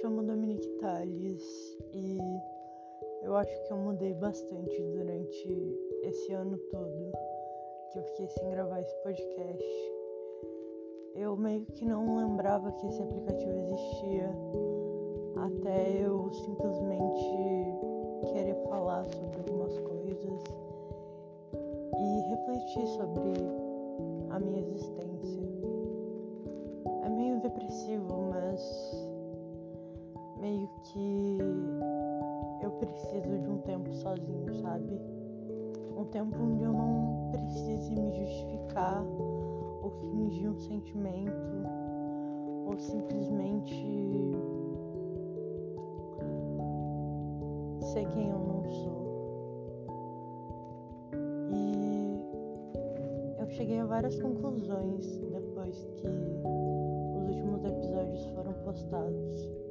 chamo Dominique Tales e eu acho que eu mudei bastante durante esse ano todo que eu fiquei sem gravar esse podcast. Eu meio que não lembrava que esse aplicativo existia até eu simplesmente querer falar sobre algumas coisas e refletir sobre a minha existência. Preciso de um tempo sozinho, sabe? Um tempo onde eu não precise me justificar ou fingir um sentimento ou simplesmente ser quem eu não sou. E eu cheguei a várias conclusões depois que os últimos episódios foram postados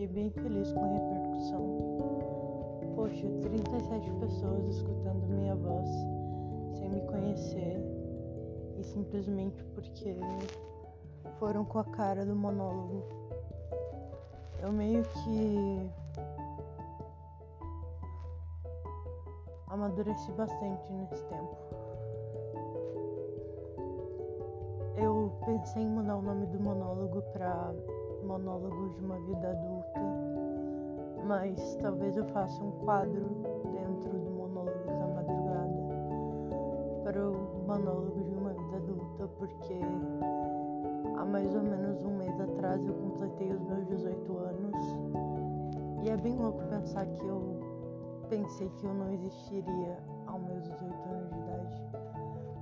fiquei bem feliz com a repercussão. Poxa, 37 pessoas escutando minha voz sem me conhecer e simplesmente porque foram com a cara do monólogo. Eu meio que amadureci bastante nesse tempo. Eu pensei em mudar o nome do monólogo para monólogos de uma vida adulta, mas talvez eu faça um quadro dentro do Monólogos da Madrugada para o Monólogo de uma Vida Adulta, porque há mais ou menos um mês atrás eu completei os meus 18 anos e é bem louco pensar que eu pensei que eu não existiria aos meus 18 anos de idade,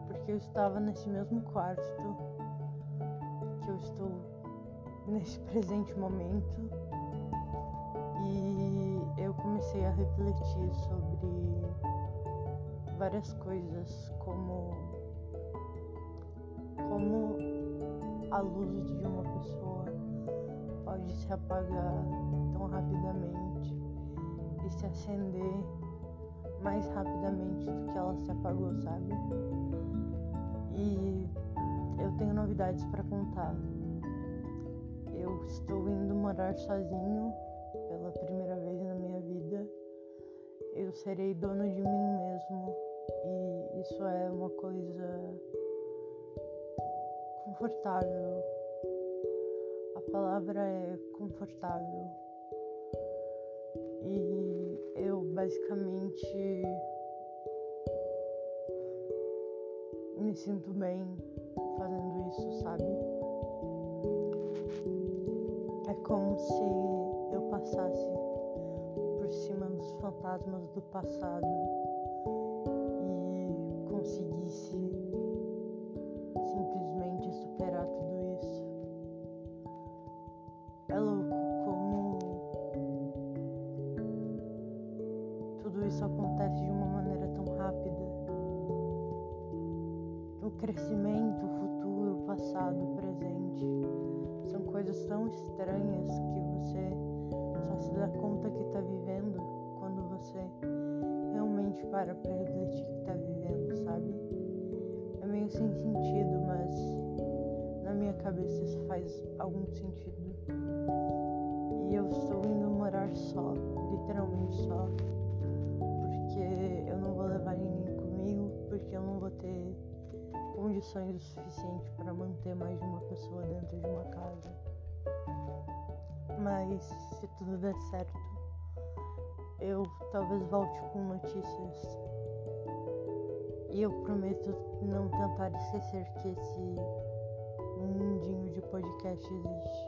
porque eu estava nesse mesmo quarto estou nesse presente momento e eu comecei a refletir sobre várias coisas como como a luz de uma pessoa pode se apagar tão rapidamente e se acender mais rapidamente do que ela se apagou, sabe? E eu tenho novidades para contar eu estou indo morar sozinho pela primeira vez na minha vida. Eu serei dono de mim mesmo e isso é uma coisa confortável. A palavra é confortável. E eu basicamente me sinto bem fazendo isso, sabe? É como se eu passasse por cima dos fantasmas do passado e conseguisse simplesmente superar tudo isso. É louco como tudo isso acontece de uma maneira tão rápida. O crescimento, o futuro, o passado, o presente coisas tão estranhas que você só se dá conta que está vivendo quando você realmente para para refletir que está vivendo, sabe? É meio sem sentido, mas na minha cabeça isso faz algum sentido. E eu estou indo morar só, literalmente só, porque eu não vou levar ninguém comigo, porque eu não vou ter condições o suficiente para manter mais de uma pessoa dentro de uma casa. Mas se tudo der certo, eu talvez volte com notícias. E eu prometo não tentar esquecer que esse mundinho de podcast existe.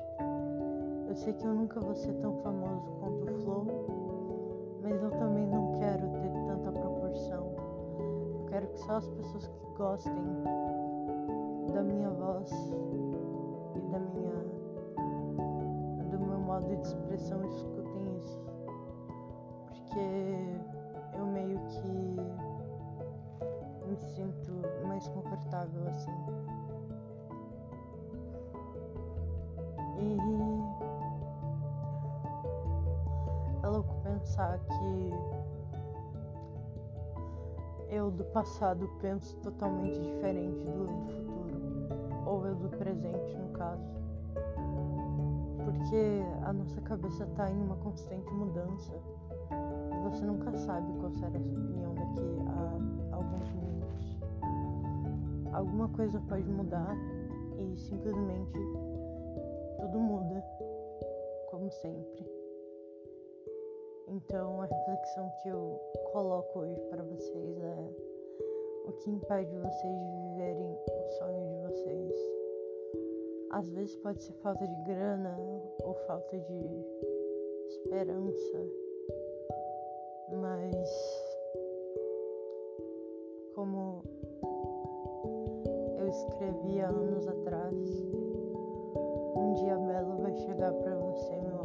Eu sei que eu nunca vou ser tão famoso quanto o Flow, mas eu também não quero ter quero que só as pessoas que gostem da minha voz e da minha modo de expressão escutem isso. Porque eu meio que me sinto mais confortável assim. E é louco pensar que eu do passado penso totalmente diferente do, do futuro, ou eu do presente no caso Porque a nossa cabeça tá em uma constante mudança. E você nunca sabe qual será a sua opinião daqui a alguns minutos. Alguma coisa pode mudar e simplesmente tudo muda, como sempre. Então a reflexão que eu coloco hoje para vocês é o que impede vocês de viverem o sonho de vocês. Às vezes pode ser falta de grana ou falta de esperança, mas como eu escrevi há anos atrás, um dia belo vai chegar para você, meu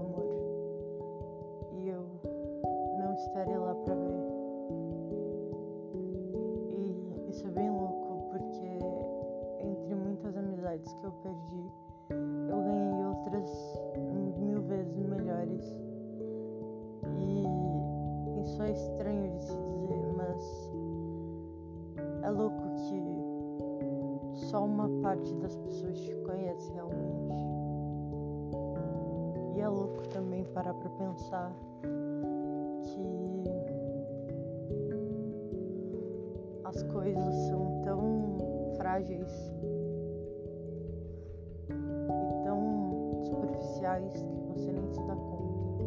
E é louco também parar pra pensar que as coisas são tão frágeis e tão superficiais que você nem se dá conta.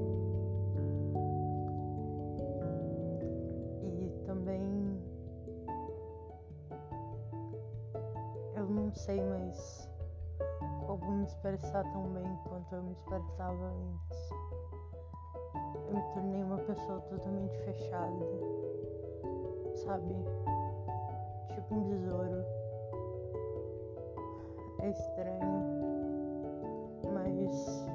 E também eu não sei mais como me expressar tão bem quanto eu me expressava antes. Eu me tornei uma pessoa totalmente fechada, sabe? Tipo um besouro. É estranho, mas